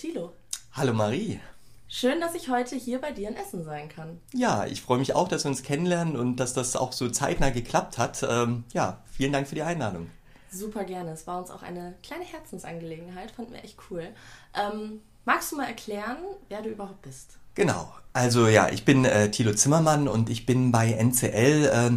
Thilo. Hallo Marie. Schön, dass ich heute hier bei dir in Essen sein kann. Ja, ich freue mich auch, dass wir uns kennenlernen und dass das auch so zeitnah geklappt hat. Ähm, ja, vielen Dank für die Einladung. Super gerne. Es war uns auch eine kleine Herzensangelegenheit. Fanden wir echt cool. Ähm, magst du mal erklären, wer du überhaupt bist? Genau. Also ja, ich bin äh, Thilo Zimmermann und ich bin bei NCL äh,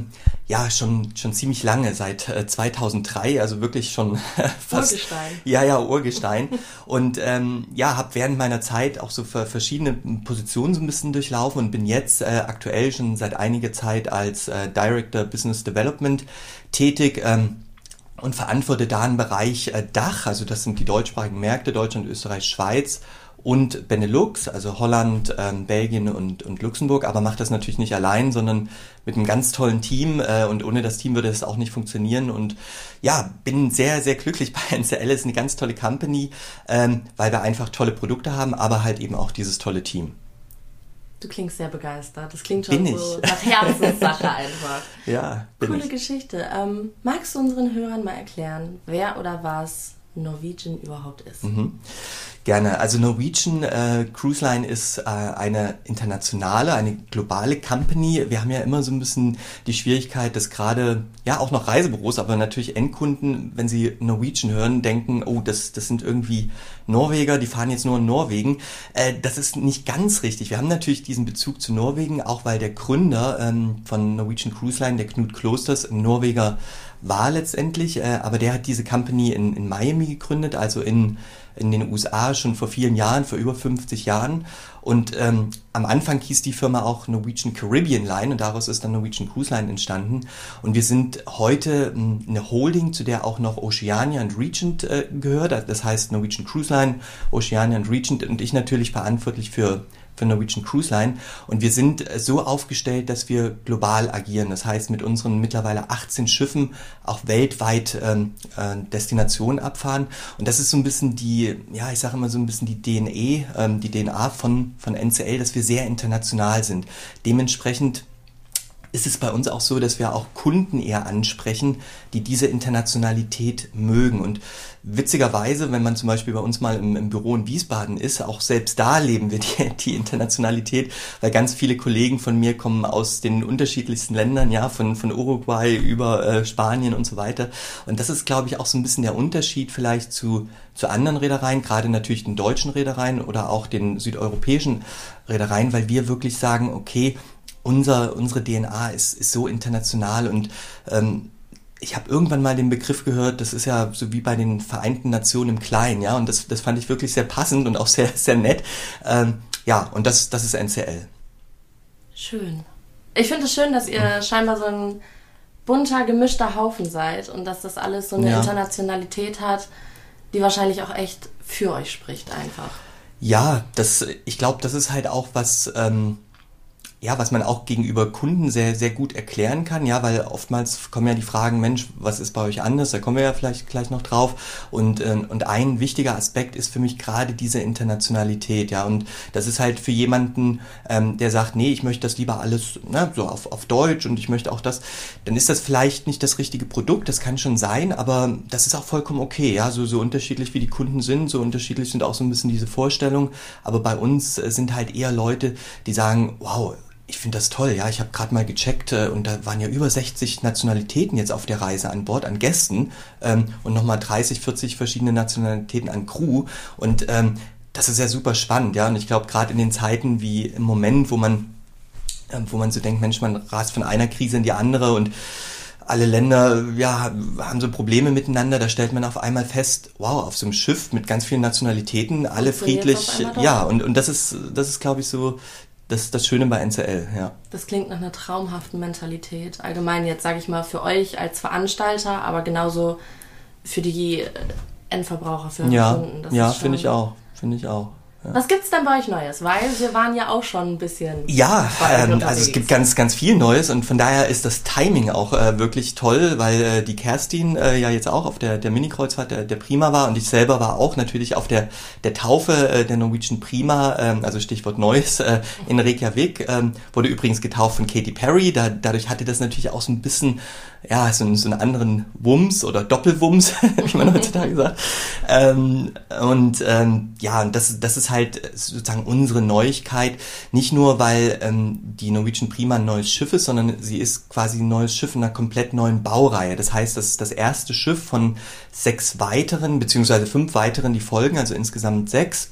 ja schon schon ziemlich lange seit äh, 2003, also wirklich schon fast Urgestein. Ja, ja, Urgestein und ähm, ja, habe während meiner Zeit auch so verschiedene Positionen so ein bisschen durchlaufen und bin jetzt äh, aktuell schon seit einiger Zeit als äh, Director Business Development tätig. Ähm, und verantworte da einen Bereich äh, Dach, also das sind die deutschsprachigen Märkte, Deutschland, Österreich, Schweiz und Benelux, also Holland, ähm, Belgien und, und Luxemburg, aber macht das natürlich nicht allein, sondern mit einem ganz tollen Team äh, und ohne das Team würde es auch nicht funktionieren. Und ja, bin sehr, sehr glücklich bei NCL, ist eine ganz tolle Company, ähm, weil wir einfach tolle Produkte haben, aber halt eben auch dieses tolle Team. Du klingst sehr begeistert. Das klingt schon bin so ich. nach Herzenssache einfach. Ja, bin Coole ich. Geschichte. Ähm, magst du unseren Hörern mal erklären, wer oder was Norwegian überhaupt ist? Mhm. Gerne. Also Norwegian äh, Cruise Line ist äh, eine internationale, eine globale Company. Wir haben ja immer so ein bisschen die Schwierigkeit, dass gerade, ja auch noch Reisebüros, aber natürlich Endkunden, wenn sie Norwegian hören, denken, oh, das, das sind irgendwie Norweger, die fahren jetzt nur in Norwegen. Äh, das ist nicht ganz richtig. Wir haben natürlich diesen Bezug zu Norwegen, auch weil der Gründer ähm, von Norwegian Cruise Line, der Knut Klosters, ein Norweger war letztendlich, äh, aber der hat diese Company in, in Miami gegründet, also in in den USA schon vor vielen Jahren, vor über 50 Jahren. Und ähm, am Anfang hieß die Firma auch Norwegian Caribbean Line und daraus ist dann Norwegian Cruise Line entstanden. Und wir sind heute ähm, eine Holding, zu der auch noch Oceania und Regent äh, gehört. Das heißt Norwegian Cruise Line, Oceania und Regent und ich natürlich verantwortlich für für Norwegian Cruise Line. Und wir sind so aufgestellt, dass wir global agieren. Das heißt, mit unseren mittlerweile 18 Schiffen auch weltweit ähm, äh, Destinationen abfahren. Und das ist so ein bisschen die, ja, ich sage immer so ein bisschen die DNA, ähm, die DNA von, von NCL, dass wir sehr international sind. Dementsprechend ist es bei uns auch so, dass wir auch Kunden eher ansprechen, die diese Internationalität mögen. Und witzigerweise, wenn man zum Beispiel bei uns mal im, im Büro in Wiesbaden ist, auch selbst da leben wir die, die, Internationalität, weil ganz viele Kollegen von mir kommen aus den unterschiedlichsten Ländern, ja, von, von Uruguay über äh, Spanien und so weiter. Und das ist, glaube ich, auch so ein bisschen der Unterschied vielleicht zu, zu anderen Reedereien, gerade natürlich den deutschen Reedereien oder auch den südeuropäischen Reedereien, weil wir wirklich sagen, okay, unser, unsere DNA ist, ist so international und ähm, ich habe irgendwann mal den Begriff gehört, das ist ja so wie bei den Vereinten Nationen im Kleinen, ja, und das, das fand ich wirklich sehr passend und auch sehr, sehr nett. Ähm, ja, und das, das ist NCL. Schön. Ich finde es schön, dass ihr mhm. scheinbar so ein bunter, gemischter Haufen seid und dass das alles so eine ja. Internationalität hat, die wahrscheinlich auch echt für euch spricht einfach. Ja, das, ich glaube, das ist halt auch was, ähm, ja, was man auch gegenüber Kunden sehr, sehr gut erklären kann, ja, weil oftmals kommen ja die Fragen, Mensch, was ist bei euch anders? Da kommen wir ja vielleicht gleich noch drauf. Und, äh, und ein wichtiger Aspekt ist für mich gerade diese Internationalität, ja, und das ist halt für jemanden, ähm, der sagt, nee, ich möchte das lieber alles ne, so auf, auf Deutsch und ich möchte auch das, dann ist das vielleicht nicht das richtige Produkt, das kann schon sein, aber das ist auch vollkommen okay, ja, so, so unterschiedlich wie die Kunden sind, so unterschiedlich sind auch so ein bisschen diese Vorstellungen, aber bei uns äh, sind halt eher Leute, die sagen, wow, ich finde das toll, ja. Ich habe gerade mal gecheckt äh, und da waren ja über 60 Nationalitäten jetzt auf der Reise an Bord, an Gästen ähm, und nochmal 30, 40 verschiedene Nationalitäten an Crew. Und ähm, das ist ja super spannend, ja. Und ich glaube, gerade in den Zeiten wie im Moment, wo man, äh, wo man so denkt, Mensch, man rast von einer Krise in die andere und alle Länder ja, haben so Probleme miteinander, da stellt man auf einmal fest, wow, auf so einem Schiff mit ganz vielen Nationalitäten, alle friedlich, ja, und, und das ist, das ist, glaube ich, so das ist das Schöne bei NCL, ja. Das klingt nach einer traumhaften Mentalität. Allgemein jetzt, sage ich mal, für euch als Veranstalter, aber genauso für die Endverbraucher, für ja, Kunden. Das ja, finde ich auch. Finde ich auch. Ja. Was gibt's denn bei euch Neues? Weil wir waren ja auch schon ein bisschen. Ja, ähm, also es gibt ganz, ganz viel Neues und von daher ist das Timing auch äh, wirklich toll, weil äh, die Kerstin äh, ja jetzt auch auf der, der Mini-Kreuzfahrt der, der Prima war und ich selber war auch natürlich auf der, der Taufe äh, der Norwegian Prima, ähm, also Stichwort Neues, äh, in Reykjavik, ähm, wurde übrigens getauft von Katy Perry, da, dadurch hatte das natürlich auch so ein bisschen ja, so, so einen anderen Wumms oder Doppelwumms, wie man heutzutage sagt. Ähm, und ähm, ja, und das, das ist halt sozusagen unsere Neuigkeit. Nicht nur, weil ähm, die Norwegian Prima ein neues Schiff ist, sondern sie ist quasi ein neues Schiff in einer komplett neuen Baureihe. Das heißt, das ist das erste Schiff von sechs weiteren, beziehungsweise fünf weiteren, die folgen, also insgesamt sechs.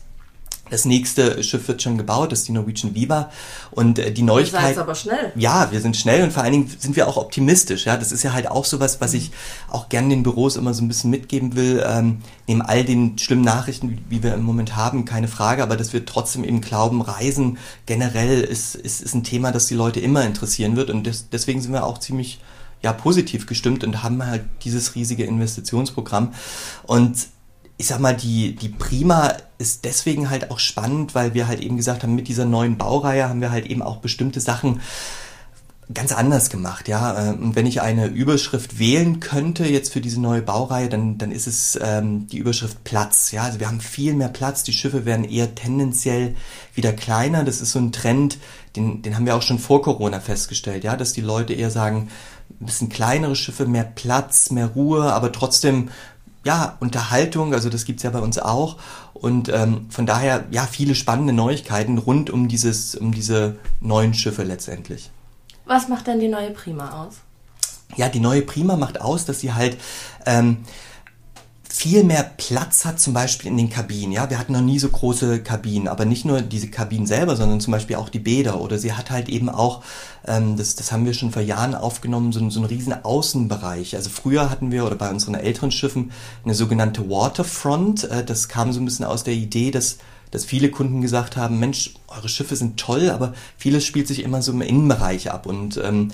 Das nächste Schiff wird schon gebaut, das ist die Norwegian Viva. Und äh, die Neuigkeit. aber schnell. Ja, wir sind schnell und vor allen Dingen sind wir auch optimistisch. Ja, das ist ja halt auch sowas, was ich auch gerne den Büros immer so ein bisschen mitgeben will. Ähm, neben all den schlimmen Nachrichten, wie wir im Moment haben, keine Frage, aber dass wir trotzdem eben glauben, Reisen generell ist, ist, ist ein Thema, das die Leute immer interessieren wird. Und des, deswegen sind wir auch ziemlich ja, positiv gestimmt und haben halt dieses riesige Investitionsprogramm. Und ich sag mal, die, die Prima ist deswegen halt auch spannend, weil wir halt eben gesagt haben, mit dieser neuen Baureihe haben wir halt eben auch bestimmte Sachen ganz anders gemacht, ja. Und wenn ich eine Überschrift wählen könnte jetzt für diese neue Baureihe, dann, dann ist es ähm, die Überschrift Platz, ja. Also wir haben viel mehr Platz, die Schiffe werden eher tendenziell wieder kleiner. Das ist so ein Trend, den, den haben wir auch schon vor Corona festgestellt, ja, dass die Leute eher sagen, ein bisschen kleinere Schiffe, mehr Platz, mehr Ruhe, aber trotzdem ja, Unterhaltung, also das gibt's ja bei uns auch. Und ähm, von daher, ja, viele spannende Neuigkeiten rund um dieses, um diese neuen Schiffe letztendlich. Was macht denn die neue Prima aus? Ja, die neue Prima macht aus, dass sie halt ähm, viel mehr Platz hat, zum Beispiel in den Kabinen. Ja, wir hatten noch nie so große Kabinen, aber nicht nur diese Kabinen selber, sondern zum Beispiel auch die Bäder. Oder sie hat halt eben auch, ähm, das, das haben wir schon vor Jahren aufgenommen, so, so einen riesen Außenbereich. Also früher hatten wir oder bei unseren älteren Schiffen eine sogenannte Waterfront. Äh, das kam so ein bisschen aus der Idee, dass dass viele Kunden gesagt haben, Mensch, eure Schiffe sind toll, aber vieles spielt sich immer so im Innenbereich ab und ähm,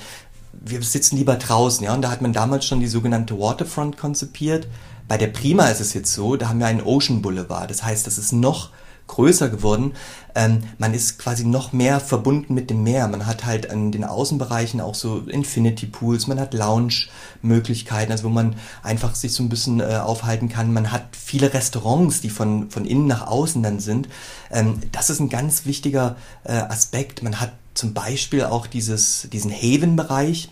wir sitzen lieber draußen, ja, und da hat man damals schon die sogenannte Waterfront konzipiert. Bei der Prima ist es jetzt so, da haben wir einen Ocean Boulevard. Das heißt, das ist noch größer geworden. Ähm, man ist quasi noch mehr verbunden mit dem Meer. Man hat halt an den Außenbereichen auch so Infinity Pools, man hat Lounge-Möglichkeiten, also wo man einfach sich so ein bisschen äh, aufhalten kann. Man hat viele Restaurants, die von, von innen nach außen dann sind. Ähm, das ist ein ganz wichtiger äh, Aspekt. Man hat zum Beispiel auch dieses, diesen Haven-Bereich,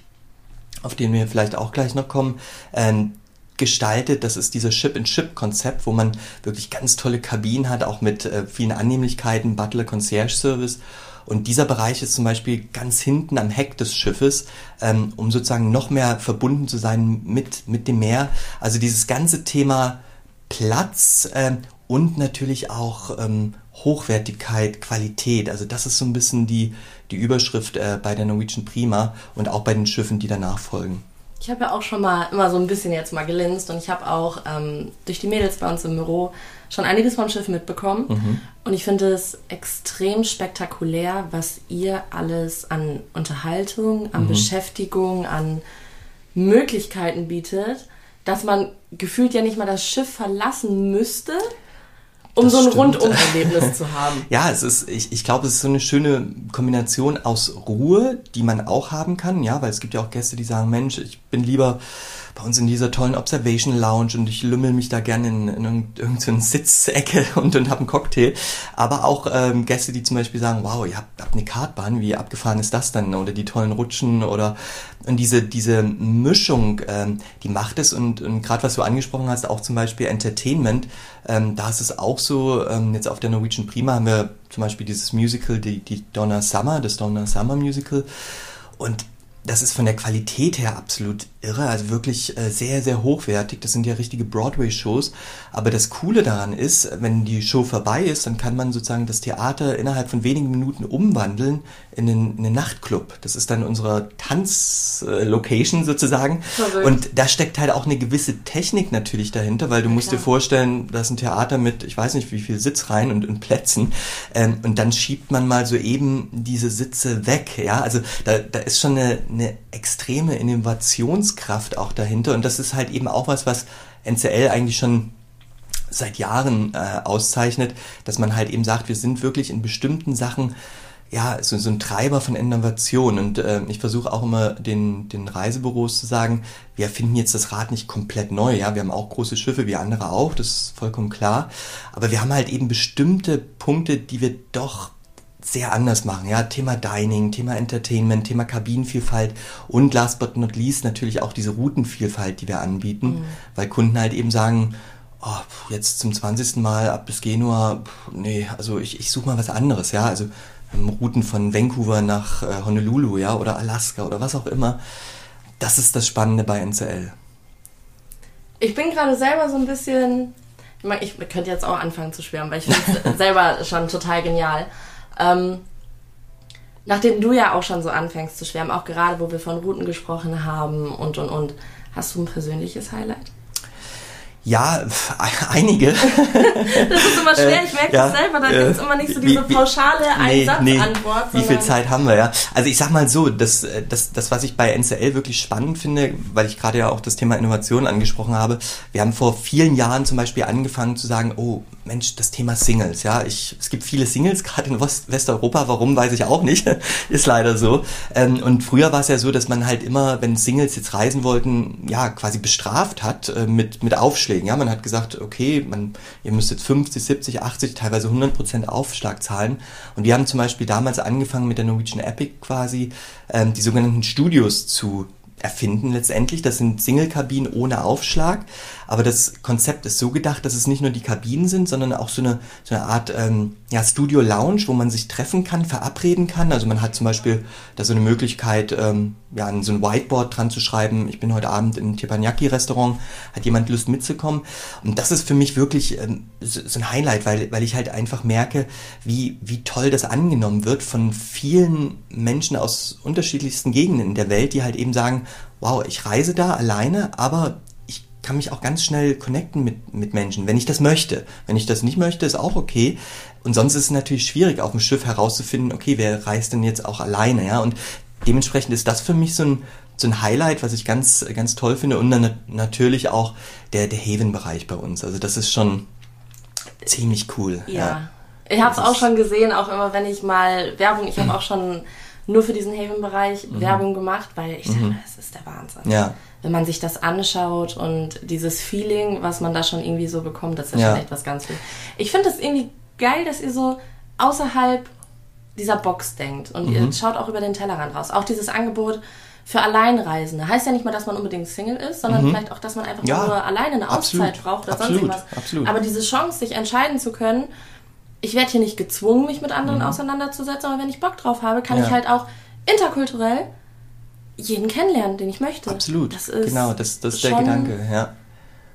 auf den wir vielleicht auch gleich noch kommen. Ähm, gestaltet. Das ist dieses Ship-in-Ship-Konzept, wo man wirklich ganz tolle Kabinen hat, auch mit äh, vielen Annehmlichkeiten, Butler Concierge Service. Und dieser Bereich ist zum Beispiel ganz hinten am Heck des Schiffes, ähm, um sozusagen noch mehr verbunden zu sein mit, mit dem Meer. Also dieses ganze Thema Platz äh, und natürlich auch ähm, Hochwertigkeit, Qualität. Also das ist so ein bisschen die, die Überschrift äh, bei der Norwegian Prima und auch bei den Schiffen, die danach folgen. Ich habe ja auch schon mal immer so ein bisschen jetzt mal gelinst und ich habe auch ähm, durch die Mädels bei uns im Büro schon einiges vom Schiff mitbekommen. Mhm. Und ich finde es extrem spektakulär, was ihr alles an Unterhaltung, an mhm. Beschäftigung, an Möglichkeiten bietet, dass man gefühlt ja nicht mal das Schiff verlassen müsste, um das so ein Rundum-Erlebnis zu haben. Ja, es ist, ich, ich glaube, es ist so eine schöne Kombination aus Ruhe, die man auch haben kann, ja, weil es gibt ja auch Gäste, die sagen, Mensch, ich bin lieber bei uns in dieser tollen Observation Lounge und ich lümmel mich da gerne in, in irgendeine Sitzecke und, und habe einen Cocktail. Aber auch ähm, Gäste, die zum Beispiel sagen, wow, ihr habt, habt eine Kartbahn, wie abgefahren ist das dann? Oder die tollen Rutschen oder und diese, diese Mischung, ähm, die macht es und, und gerade was du angesprochen hast, auch zum Beispiel Entertainment, ähm, da ist es auch so, ähm, jetzt auf der Norwegian Prima haben wir zum Beispiel dieses Musical, die, die Donna Summer, das Donna Summer Musical und das ist von der Qualität her absolut irre, also wirklich äh, sehr, sehr hochwertig. Das sind ja richtige Broadway-Shows. Aber das Coole daran ist, wenn die Show vorbei ist, dann kann man sozusagen das Theater innerhalb von wenigen Minuten umwandeln in einen, in einen Nachtclub. Das ist dann unsere Tanzlocation sozusagen. Verrückt. Und da steckt halt auch eine gewisse Technik natürlich dahinter, weil du ja, musst klar. dir vorstellen, da ist ein Theater mit, ich weiß nicht wie viel Sitzreihen und, und Plätzen. Ähm, und dann schiebt man mal so eben diese Sitze weg. Ja, also da, da ist schon eine, eine extreme Innovationskraft auch dahinter. Und das ist halt eben auch was, was NCL eigentlich schon seit Jahren äh, auszeichnet, dass man halt eben sagt, wir sind wirklich in bestimmten Sachen ja, so, so ein Treiber von Innovation. Und äh, ich versuche auch immer den, den Reisebüros zu sagen, wir finden jetzt das Rad nicht komplett neu. Ja, wir haben auch große Schiffe, wie andere auch, das ist vollkommen klar. Aber wir haben halt eben bestimmte Punkte, die wir doch sehr anders machen. Ja, Thema Dining, Thema Entertainment, Thema Kabinenvielfalt und last but not least natürlich auch diese Routenvielfalt, die wir anbieten, mhm. weil Kunden halt eben sagen, oh, jetzt zum 20. Mal ab bis Genua, nee, also ich, ich suche mal was anderes, ja, also Routen von Vancouver nach äh, Honolulu, ja, oder Alaska oder was auch immer. Das ist das Spannende bei NCL. Ich bin gerade selber so ein bisschen, ich, mein, ich könnte jetzt auch anfangen zu schwärmen, weil ich finde es selber schon total genial. Ähm, nachdem du ja auch schon so anfängst zu schwärmen, auch gerade wo wir von Routen gesprochen haben und und und, hast du ein persönliches Highlight? Ja, einige. das ist immer schwer, ich merke ja, das selber, da äh, gibt es immer nicht so diese pauschale Einsatzantwort. Nee, wie viel Zeit haben wir, ja? Also ich sag mal so, das, äh, das, das, was ich bei NCL wirklich spannend finde, weil ich gerade ja auch das Thema Innovation angesprochen habe, wir haben vor vielen Jahren zum Beispiel angefangen zu sagen, oh Mensch, das Thema Singles, ja, ich, es gibt viele Singles, gerade in West Westeuropa, warum, weiß ich auch nicht, ist leider so. Ähm, und früher war es ja so, dass man halt immer, wenn Singles jetzt reisen wollten, ja, quasi bestraft hat äh, mit, mit Aufschlägen Aufschlägen. Ja, man hat gesagt, okay, man, ihr müsst jetzt 50, 70, 80, teilweise 100 Prozent Aufschlag zahlen. Und wir haben zum Beispiel damals angefangen mit der Norwegian Epic quasi ähm, die sogenannten Studios zu erfinden letztendlich. Das sind Single-Kabinen ohne Aufschlag. Aber das Konzept ist so gedacht, dass es nicht nur die Kabinen sind, sondern auch so eine, so eine Art ähm, ja, Studio-Lounge, wo man sich treffen kann, verabreden kann. Also man hat zum Beispiel da so eine Möglichkeit, ähm, ja, so ein Whiteboard dran zu schreiben. Ich bin heute Abend im Teppanyaki-Restaurant, hat jemand Lust mitzukommen? Und das ist für mich wirklich ähm, so, so ein Highlight, weil, weil ich halt einfach merke, wie, wie toll das angenommen wird von vielen Menschen aus unterschiedlichsten Gegenden in der Welt, die halt eben sagen, wow, ich reise da alleine, aber kann mich auch ganz schnell connecten mit, mit Menschen, wenn ich das möchte. Wenn ich das nicht möchte, ist auch okay. Und sonst ist es natürlich schwierig, auf dem Schiff herauszufinden, okay, wer reist denn jetzt auch alleine, ja? Und dementsprechend ist das für mich so ein, so ein Highlight, was ich ganz, ganz toll finde. Und dann natürlich auch der, der Haven-Bereich bei uns. Also das ist schon ziemlich cool. Ja. ja. Ich habe es auch schon gesehen, auch immer wenn ich mal Werbung, ich habe auch schon nur für diesen Haven-Bereich mhm. Werbung gemacht, weil ich mhm. sage, es ist der Wahnsinn. Ja wenn man sich das anschaut und dieses Feeling, was man da schon irgendwie so bekommt, das ist ja, schon echt was ganz viel. Ich finde das irgendwie geil, dass ihr so außerhalb dieser Box denkt und mhm. ihr schaut auch über den Tellerrand raus. Auch dieses Angebot für Alleinreisende. Heißt ja nicht mal, dass man unbedingt Single ist, sondern mhm. vielleicht auch, dass man einfach ja, nur alleine eine Auszeit absolut, braucht oder absolut, sonst irgendwas. Absolut. Aber diese Chance, sich entscheiden zu können, ich werde hier nicht gezwungen, mich mit anderen mhm. auseinanderzusetzen, aber wenn ich Bock drauf habe, kann ja. ich halt auch interkulturell jeden kennenlernen, den ich möchte. Absolut. Das ist genau, das, das ist der Gedanke, ja.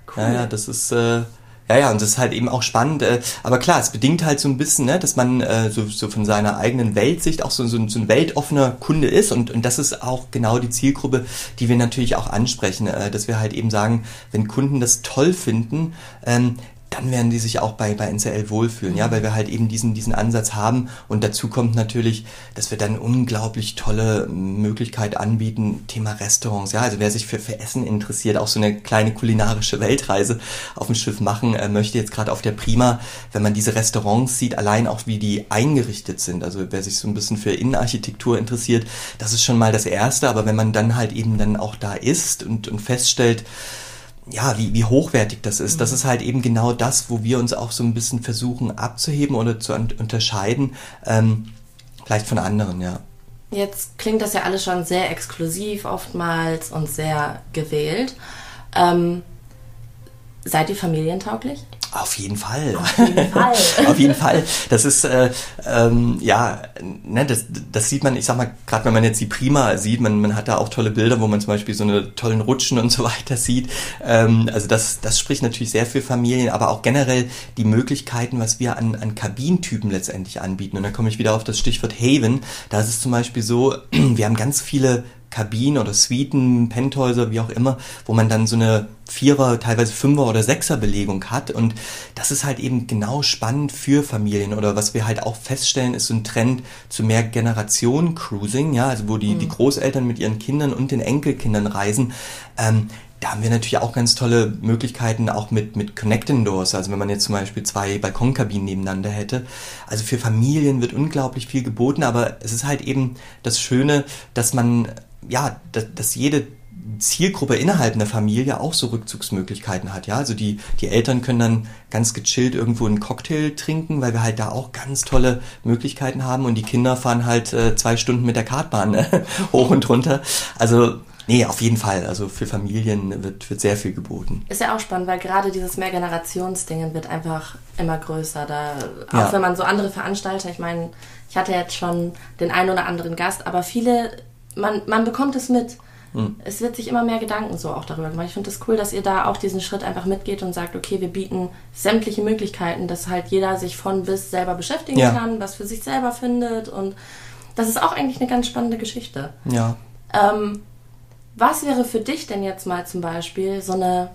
Cool. Ja, ja, das ist, äh, ja, ja, und das ist halt eben auch spannend. Äh, aber klar, es bedingt halt so ein bisschen, ne, dass man äh, so, so von seiner eigenen Weltsicht auch so, so, so ein weltoffener Kunde ist. Und, und das ist auch genau die Zielgruppe, die wir natürlich auch ansprechen. Äh, dass wir halt eben sagen, wenn Kunden das toll finden, ähm, dann werden die sich auch bei, bei NCL wohlfühlen, ja, weil wir halt eben diesen, diesen Ansatz haben. Und dazu kommt natürlich, dass wir dann unglaublich tolle Möglichkeit anbieten, Thema Restaurants, ja, also wer sich für, für Essen interessiert, auch so eine kleine kulinarische Weltreise auf dem Schiff machen äh, möchte, jetzt gerade auf der Prima, wenn man diese Restaurants sieht, allein auch wie die eingerichtet sind, also wer sich so ein bisschen für Innenarchitektur interessiert, das ist schon mal das Erste, aber wenn man dann halt eben dann auch da ist und, und feststellt, ja, wie, wie hochwertig das ist. Mhm. Das ist halt eben genau das, wo wir uns auch so ein bisschen versuchen abzuheben oder zu unterscheiden, ähm, vielleicht von anderen, ja. Jetzt klingt das ja alles schon sehr exklusiv oftmals und sehr gewählt. Ähm, seid ihr familientauglich? Auf jeden Fall. Auf jeden Fall. Auf jeden Fall. Das ist, äh, ähm, ja, ne, das, das sieht man, ich sag mal, gerade wenn man jetzt die Prima sieht, man, man hat da auch tolle Bilder, wo man zum Beispiel so eine tollen Rutschen und so weiter sieht. Ähm, also das, das spricht natürlich sehr für Familien, aber auch generell die Möglichkeiten, was wir an, an Kabintypen letztendlich anbieten. Und da komme ich wieder auf das Stichwort Haven. Da ist es zum Beispiel so, wir haben ganz viele Kabinen oder Suiten, Penthäuser, wie auch immer, wo man dann so eine Vierer, teilweise Fünfer oder Sechser Belegung hat. Und das ist halt eben genau spannend für Familien. Oder was wir halt auch feststellen, ist so ein Trend zu mehr Generation Cruising, ja, also wo die, mhm. die Großeltern mit ihren Kindern und den Enkelkindern reisen. Ähm, da haben wir natürlich auch ganz tolle Möglichkeiten, auch mit, mit Connecting Doors. Also wenn man jetzt zum Beispiel zwei Balkonkabinen nebeneinander hätte. Also für Familien wird unglaublich viel geboten, aber es ist halt eben das Schöne, dass man, ja, dass, dass jede Zielgruppe innerhalb einer Familie auch so Rückzugsmöglichkeiten hat. Ja, also die, die Eltern können dann ganz gechillt irgendwo einen Cocktail trinken, weil wir halt da auch ganz tolle Möglichkeiten haben und die Kinder fahren halt äh, zwei Stunden mit der Kartbahn äh, hoch und runter. Also Nee, auf jeden Fall. Also für Familien wird, wird sehr viel geboten. Ist ja auch spannend, weil gerade dieses Mehrgenerationsdingen wird einfach immer größer. Da, auch ja. wenn man so andere Veranstalter, ich meine, ich hatte jetzt schon den einen oder anderen Gast, aber viele, man, man bekommt es mit. Hm. Es wird sich immer mehr Gedanken so auch darüber gemacht. Ich finde es das cool, dass ihr da auch diesen Schritt einfach mitgeht und sagt, okay, wir bieten sämtliche Möglichkeiten, dass halt jeder sich von bis selber beschäftigen ja. kann, was für sich selber findet und das ist auch eigentlich eine ganz spannende Geschichte. Ja. Ähm, was wäre für dich denn jetzt mal zum Beispiel so eine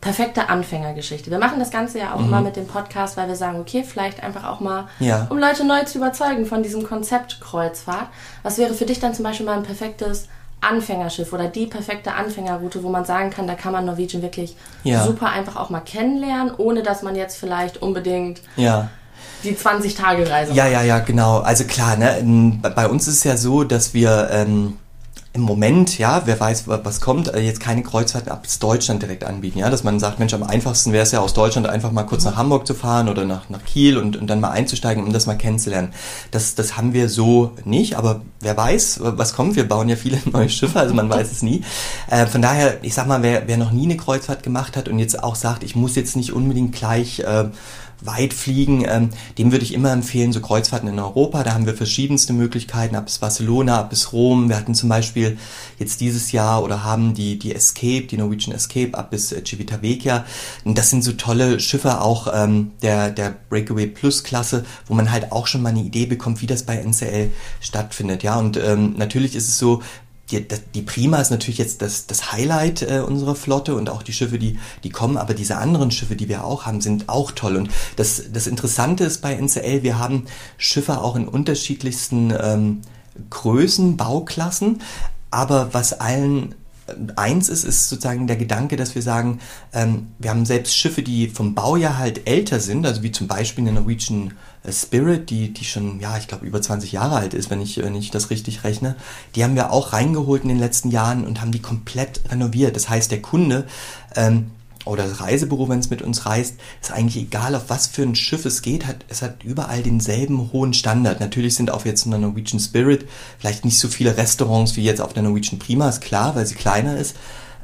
perfekte Anfängergeschichte? Wir machen das Ganze ja auch mhm. immer mit dem Podcast, weil wir sagen, okay, vielleicht einfach auch mal, ja. um Leute neu zu überzeugen von diesem Konzept Kreuzfahrt. Was wäre für dich dann zum Beispiel mal ein perfektes Anfängerschiff oder die perfekte Anfängerroute, wo man sagen kann, da kann man Norwegian wirklich ja. super einfach auch mal kennenlernen, ohne dass man jetzt vielleicht unbedingt ja. die 20-Tage-Reise macht? Ja, ja, ja, genau. Also klar, ne, bei uns ist es ja so, dass wir ähm, im Moment, ja, wer weiß, was kommt, äh, jetzt keine Kreuzfahrten ab Deutschland direkt anbieten, ja, dass man sagt, Mensch, am einfachsten wäre es ja aus Deutschland einfach mal kurz nach Hamburg zu fahren oder nach, nach Kiel und, und dann mal einzusteigen, um das mal kennenzulernen. Das, das haben wir so nicht, aber wer weiß, was kommt, wir bauen ja viele neue Schiffe, also man weiß es nie. Äh, von daher, ich sag mal, wer, wer noch nie eine Kreuzfahrt gemacht hat und jetzt auch sagt, ich muss jetzt nicht unbedingt gleich äh, weit fliegen, ähm, dem würde ich immer empfehlen, so Kreuzfahrten in Europa. Da haben wir verschiedenste Möglichkeiten, ab bis Barcelona, ab bis Rom. Wir hatten zum Beispiel jetzt dieses Jahr oder haben die, die Escape, die Norwegian Escape, ab bis äh, Civitavecchia. Und das sind so tolle Schiffe auch ähm, der, der Breakaway Plus Klasse, wo man halt auch schon mal eine Idee bekommt, wie das bei NCL stattfindet. Ja, und ähm, natürlich ist es so, die, die Prima ist natürlich jetzt das, das Highlight äh, unserer Flotte und auch die Schiffe, die, die kommen, aber diese anderen Schiffe, die wir auch haben, sind auch toll. Und das, das Interessante ist bei NCL, wir haben Schiffe auch in unterschiedlichsten ähm, Größen, Bauklassen, aber was allen eins ist, ist sozusagen der Gedanke, dass wir sagen, ähm, wir haben selbst Schiffe, die vom Baujahr halt älter sind, also wie zum Beispiel eine Norwegian äh, Spirit, die, die schon, ja, ich glaube, über 20 Jahre alt ist, wenn ich, wenn ich das richtig rechne, die haben wir auch reingeholt in den letzten Jahren und haben die komplett renoviert. Das heißt, der Kunde ähm, oder das Reisebüro, wenn es mit uns reist, ist eigentlich egal, auf was für ein Schiff es geht, hat, es hat überall denselben hohen Standard. Natürlich sind auf jetzt in der Norwegian Spirit vielleicht nicht so viele Restaurants wie jetzt auf der Norwegian Prima, ist klar, weil sie kleiner ist.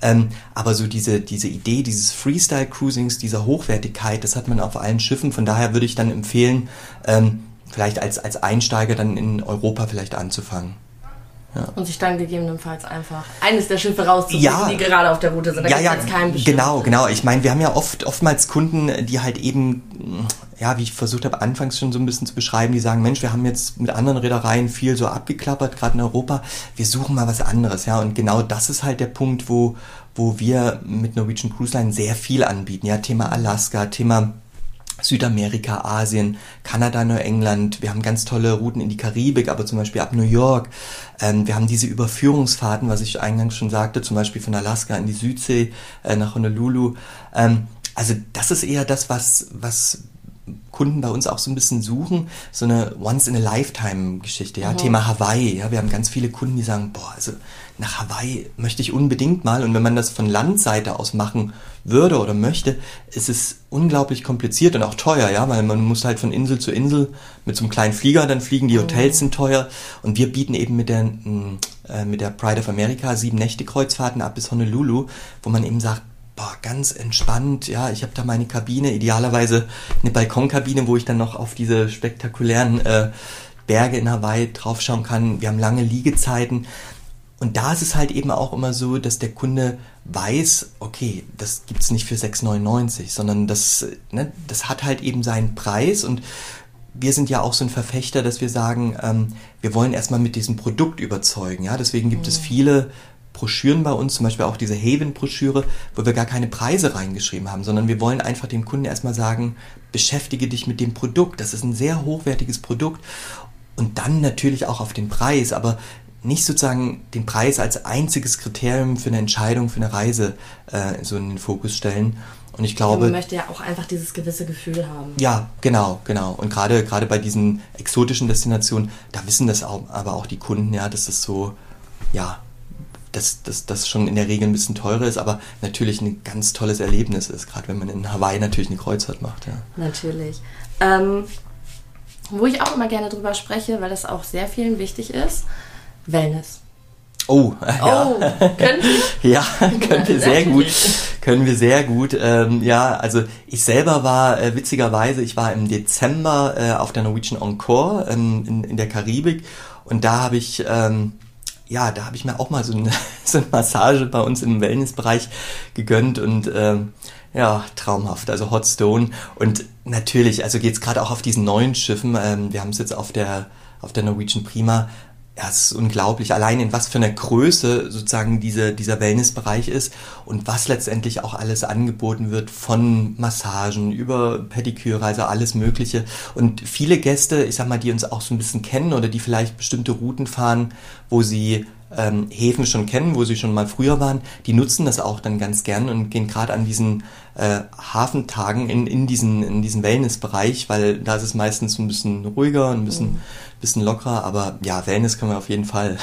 Ähm, aber so diese, diese Idee dieses Freestyle-Cruisings, dieser Hochwertigkeit, das hat man auf allen Schiffen. Von daher würde ich dann empfehlen, ähm, vielleicht als, als Einsteiger dann in Europa vielleicht anzufangen. Ja. Und sich dann gegebenenfalls einfach eines der Schiffe rauszusuchen, ja, die gerade auf der Route sind. Da ja, ja, jetzt keinen genau, genau. Ich meine, wir haben ja oft, oftmals Kunden, die halt eben, ja, wie ich versucht habe, anfangs schon so ein bisschen zu beschreiben, die sagen, Mensch, wir haben jetzt mit anderen Reedereien viel so abgeklappert, gerade in Europa. Wir suchen mal was anderes, ja. Und genau das ist halt der Punkt, wo, wo wir mit Norwegian Cruise Line sehr viel anbieten. Ja, Thema Alaska, Thema Südamerika, Asien, Kanada, Neuengland. Wir haben ganz tolle Routen in die Karibik, aber zum Beispiel ab New York. Ähm, wir haben diese Überführungsfahrten, was ich eingangs schon sagte, zum Beispiel von Alaska in die Südsee äh, nach Honolulu. Ähm, also das ist eher das, was, was Kunden bei uns auch so ein bisschen suchen, so eine Once-in-a-Lifetime-Geschichte, ja, mhm. Thema Hawaii, ja, wir haben ganz viele Kunden, die sagen, boah, also nach Hawaii möchte ich unbedingt mal und wenn man das von Landseite aus machen würde oder möchte, ist es unglaublich kompliziert und auch teuer, ja, weil man muss halt von Insel zu Insel mit so einem kleinen Flieger dann fliegen, die Hotels mhm. sind teuer und wir bieten eben mit der, mm, äh, mit der Pride of America sieben Nächte Kreuzfahrten ab bis Honolulu, wo man eben sagt, boah, ganz entspannt, ja, ich habe da meine Kabine, idealerweise eine Balkonkabine, wo ich dann noch auf diese spektakulären äh, Berge in Hawaii draufschauen kann. Wir haben lange Liegezeiten. Und da ist es halt eben auch immer so, dass der Kunde weiß, okay, das gibt's nicht für 6,99, sondern das, ne, das hat halt eben seinen Preis und wir sind ja auch so ein Verfechter, dass wir sagen, ähm, wir wollen erstmal mit diesem Produkt überzeugen. Ja, deswegen gibt mhm. es viele Broschüren bei uns, zum Beispiel auch diese Haven-Broschüre, wo wir gar keine Preise reingeschrieben haben, sondern wir wollen einfach dem Kunden erstmal sagen, beschäftige dich mit dem Produkt. Das ist ein sehr hochwertiges Produkt. Und dann natürlich auch auf den Preis, aber nicht sozusagen den Preis als einziges Kriterium für eine Entscheidung, für eine Reise äh, so in den Fokus stellen. Und ich glaube. man möchte ja auch einfach dieses gewisse Gefühl haben. Ja, genau, genau. Und gerade, gerade bei diesen exotischen Destinationen, da wissen das auch, aber auch die Kunden, ja, dass das so, ja, dass das schon in der Regel ein bisschen teurer ist, aber natürlich ein ganz tolles Erlebnis ist, gerade wenn man in Hawaii natürlich eine Kreuzfahrt macht. Ja. Natürlich. Ähm, wo ich auch immer gerne drüber spreche, weil das auch sehr vielen wichtig ist, Wellness. Oh, ja. Oh, können wir? ja, können wir sehr gut. Können wir sehr gut. Ähm, ja, also ich selber war äh, witzigerweise, ich war im Dezember äh, auf der Norwegian Encore ähm, in, in der Karibik und da habe ich ähm, ja, da habe ich mir auch mal so eine, so eine Massage bei uns im Wellnessbereich gegönnt und ähm, ja, traumhaft. Also Hot Stone und natürlich, also geht's gerade auch auf diesen neuen Schiffen. Ähm, wir haben es jetzt auf der auf der Norwegian Prima ja, es ist unglaublich, allein in was für einer Größe sozusagen diese, dieser Wellnessbereich ist und was letztendlich auch alles angeboten wird von Massagen über Pediküre, also alles Mögliche. Und viele Gäste, ich sag mal, die uns auch so ein bisschen kennen oder die vielleicht bestimmte Routen fahren, wo sie ähm, Häfen schon kennen, wo sie schon mal früher waren, die nutzen das auch dann ganz gern und gehen gerade an diesen äh, Hafentagen in, in diesen, in diesen Wellnessbereich, weil da ist es meistens ein bisschen ruhiger, ein bisschen, mhm. bisschen lockerer, aber ja, Wellness können wir auf jeden Fall.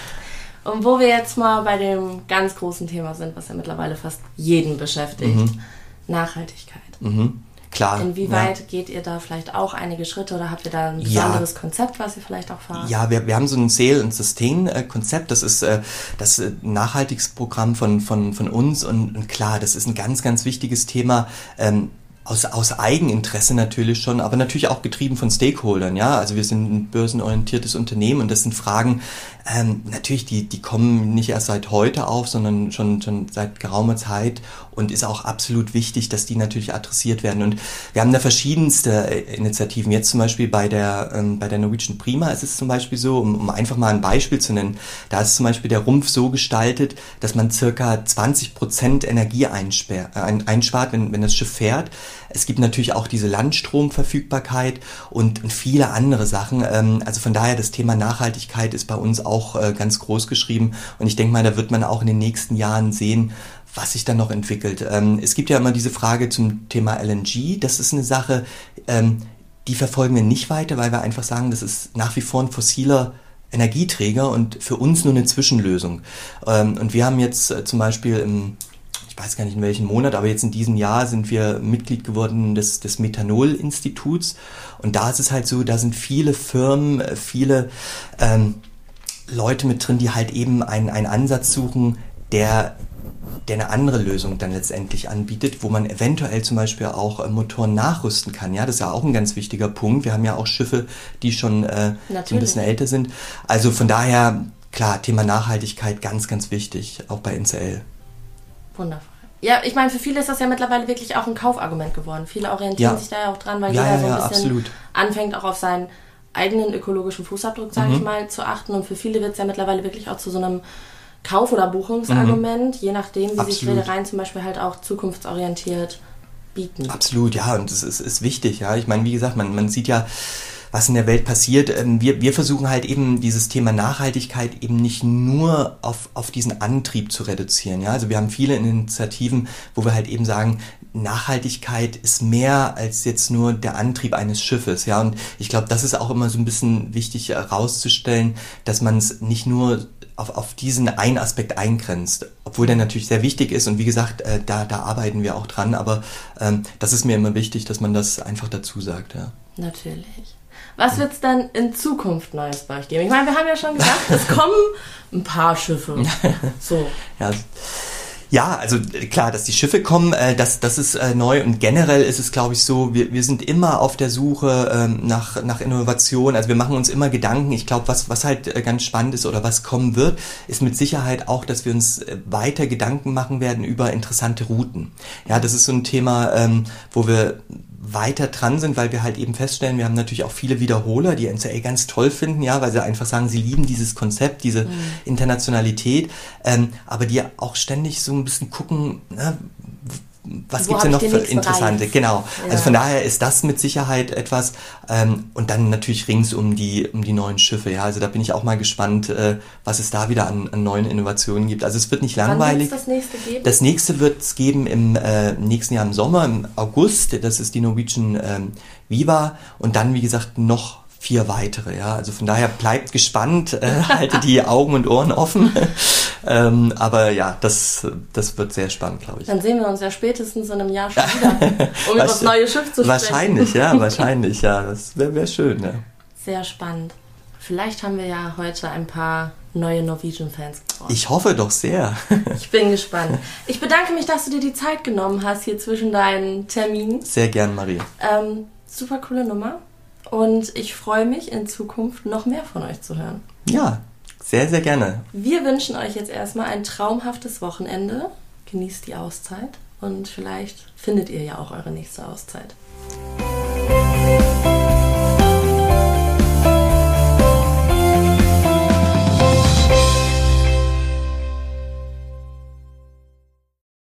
und wo wir jetzt mal bei dem ganz großen Thema sind, was ja mittlerweile fast jeden beschäftigt, mhm. Nachhaltigkeit. Mhm. Klar. Inwieweit ja. geht ihr da vielleicht auch einige Schritte oder habt ihr da ein besonderes ja. Konzept, was ihr vielleicht auch fahrt? Ja, wir, wir haben so ein Sale- und Sustain-Konzept. Das ist äh, das äh, Nachhaltigungsprogramm von, von, von uns und, und, klar, das ist ein ganz, ganz wichtiges Thema. Ähm, aus, aus Eigeninteresse natürlich schon, aber natürlich auch getrieben von Stakeholdern, ja. Also wir sind ein börsenorientiertes Unternehmen und das sind Fragen, ähm, natürlich, die, die kommen nicht erst seit heute auf, sondern schon, schon seit geraumer Zeit und ist auch absolut wichtig, dass die natürlich adressiert werden. Und wir haben da verschiedenste äh, Initiativen. Jetzt zum Beispiel bei der, ähm, bei der Norwegian Prima ist es zum Beispiel so, um, um einfach mal ein Beispiel zu nennen, da ist zum Beispiel der Rumpf so gestaltet, dass man circa 20 Prozent Energie einsper, äh, einspart, wenn, wenn das Schiff fährt. Es gibt natürlich auch diese Landstromverfügbarkeit und, und viele andere Sachen. Ähm, also von daher, das Thema Nachhaltigkeit ist bei uns auch auch äh, ganz groß geschrieben. Und ich denke mal, da wird man auch in den nächsten Jahren sehen, was sich dann noch entwickelt. Ähm, es gibt ja immer diese Frage zum Thema LNG. Das ist eine Sache, ähm, die verfolgen wir nicht weiter, weil wir einfach sagen, das ist nach wie vor ein fossiler Energieträger und für uns nur eine Zwischenlösung. Ähm, und wir haben jetzt äh, zum Beispiel im ich weiß gar nicht in welchem Monat, aber jetzt in diesem Jahr sind wir Mitglied geworden des, des Methanol-Instituts. Und da ist es halt so, da sind viele Firmen, äh, viele ähm, Leute mit drin, die halt eben einen, einen Ansatz suchen, der, der eine andere Lösung dann letztendlich anbietet, wo man eventuell zum Beispiel auch äh, Motoren nachrüsten kann. Ja, das ist ja auch ein ganz wichtiger Punkt. Wir haben ja auch Schiffe, die schon äh, so ein bisschen älter sind. Also von daher, klar, Thema Nachhaltigkeit ganz, ganz wichtig, auch bei NCL. Wundervoll. Ja, ich meine, für viele ist das ja mittlerweile wirklich auch ein Kaufargument geworden. Viele orientieren ja. sich da ja auch dran, weil ja, jeder so ein bisschen absolut. anfängt auch auf sein eigenen ökologischen Fußabdruck, sage mhm. ich mal, zu achten. Und für viele wird es ja mittlerweile wirklich auch zu so einem Kauf- oder Buchungsargument, mhm. je nachdem, wie Absolut. sich Reedereien zum Beispiel halt auch zukunftsorientiert bieten. Absolut, ja, und das ist, ist wichtig, ja. Ich meine, wie gesagt, man, man sieht ja, was in der Welt passiert. Ähm, wir, wir versuchen halt eben dieses Thema Nachhaltigkeit eben nicht nur auf, auf diesen Antrieb zu reduzieren. Ja? Also wir haben viele Initiativen, wo wir halt eben sagen, Nachhaltigkeit ist mehr als jetzt nur der Antrieb eines Schiffes. Ja? Und ich glaube, das ist auch immer so ein bisschen wichtig herauszustellen, dass man es nicht nur auf, auf diesen einen Aspekt eingrenzt, obwohl der natürlich sehr wichtig ist und wie gesagt, äh, da, da arbeiten wir auch dran, aber ähm, das ist mir immer wichtig, dass man das einfach dazu sagt. Ja. Natürlich. Was wird es dann in Zukunft Neues bei euch geben? Ich meine, wir haben ja schon gesagt, es kommen ein paar Schiffe. So. ja. Ja, also klar, dass die Schiffe kommen, äh, das, das ist äh, neu und generell ist es, glaube ich, so, wir, wir sind immer auf der Suche ähm, nach, nach Innovation. Also wir machen uns immer Gedanken. Ich glaube, was, was halt äh, ganz spannend ist oder was kommen wird, ist mit Sicherheit auch, dass wir uns äh, weiter Gedanken machen werden über interessante Routen. Ja, das ist so ein Thema, ähm, wo wir weiter dran sind, weil wir halt eben feststellen, wir haben natürlich auch viele Wiederholer, die NCA ganz toll finden, ja, weil sie einfach sagen, sie lieben dieses Konzept, diese mhm. Internationalität, ähm, aber die auch ständig so ein bisschen gucken, ne, was gibt es denn noch für interessante? Genau. Ja. Also von daher ist das mit Sicherheit etwas. Ähm, und dann natürlich rings um die, um die neuen Schiffe. Ja, also da bin ich auch mal gespannt, äh, was es da wieder an, an neuen Innovationen gibt. Also es wird nicht langweilig. Wann das nächste geben? Das nächste wird es geben im äh, nächsten Jahr im Sommer, im August. Das ist die Norwegian ähm, Viva. Und dann, wie gesagt, noch vier weitere. Ja, also von daher bleibt gespannt, äh, halte die Augen und Ohren offen. ähm, aber ja, das, das wird sehr spannend, glaube ich. Dann sehen wir uns ja spätestens in einem Jahr schon wieder, um über das neue Schiff zu sprechen. Wahrscheinlich, ja, wahrscheinlich, ja. Das wäre wär schön. Ja. Sehr spannend. Vielleicht haben wir ja heute ein paar neue Norwegian-Fans geworden. Ich hoffe doch sehr. ich bin gespannt. Ich bedanke mich, dass du dir die Zeit genommen hast hier zwischen deinen Terminen. Sehr gern, Marie. Ähm, super coole Nummer. Und ich freue mich in Zukunft noch mehr von euch zu hören. Ja, sehr, sehr gerne. Wir wünschen euch jetzt erstmal ein traumhaftes Wochenende. Genießt die Auszeit und vielleicht findet ihr ja auch eure nächste Auszeit.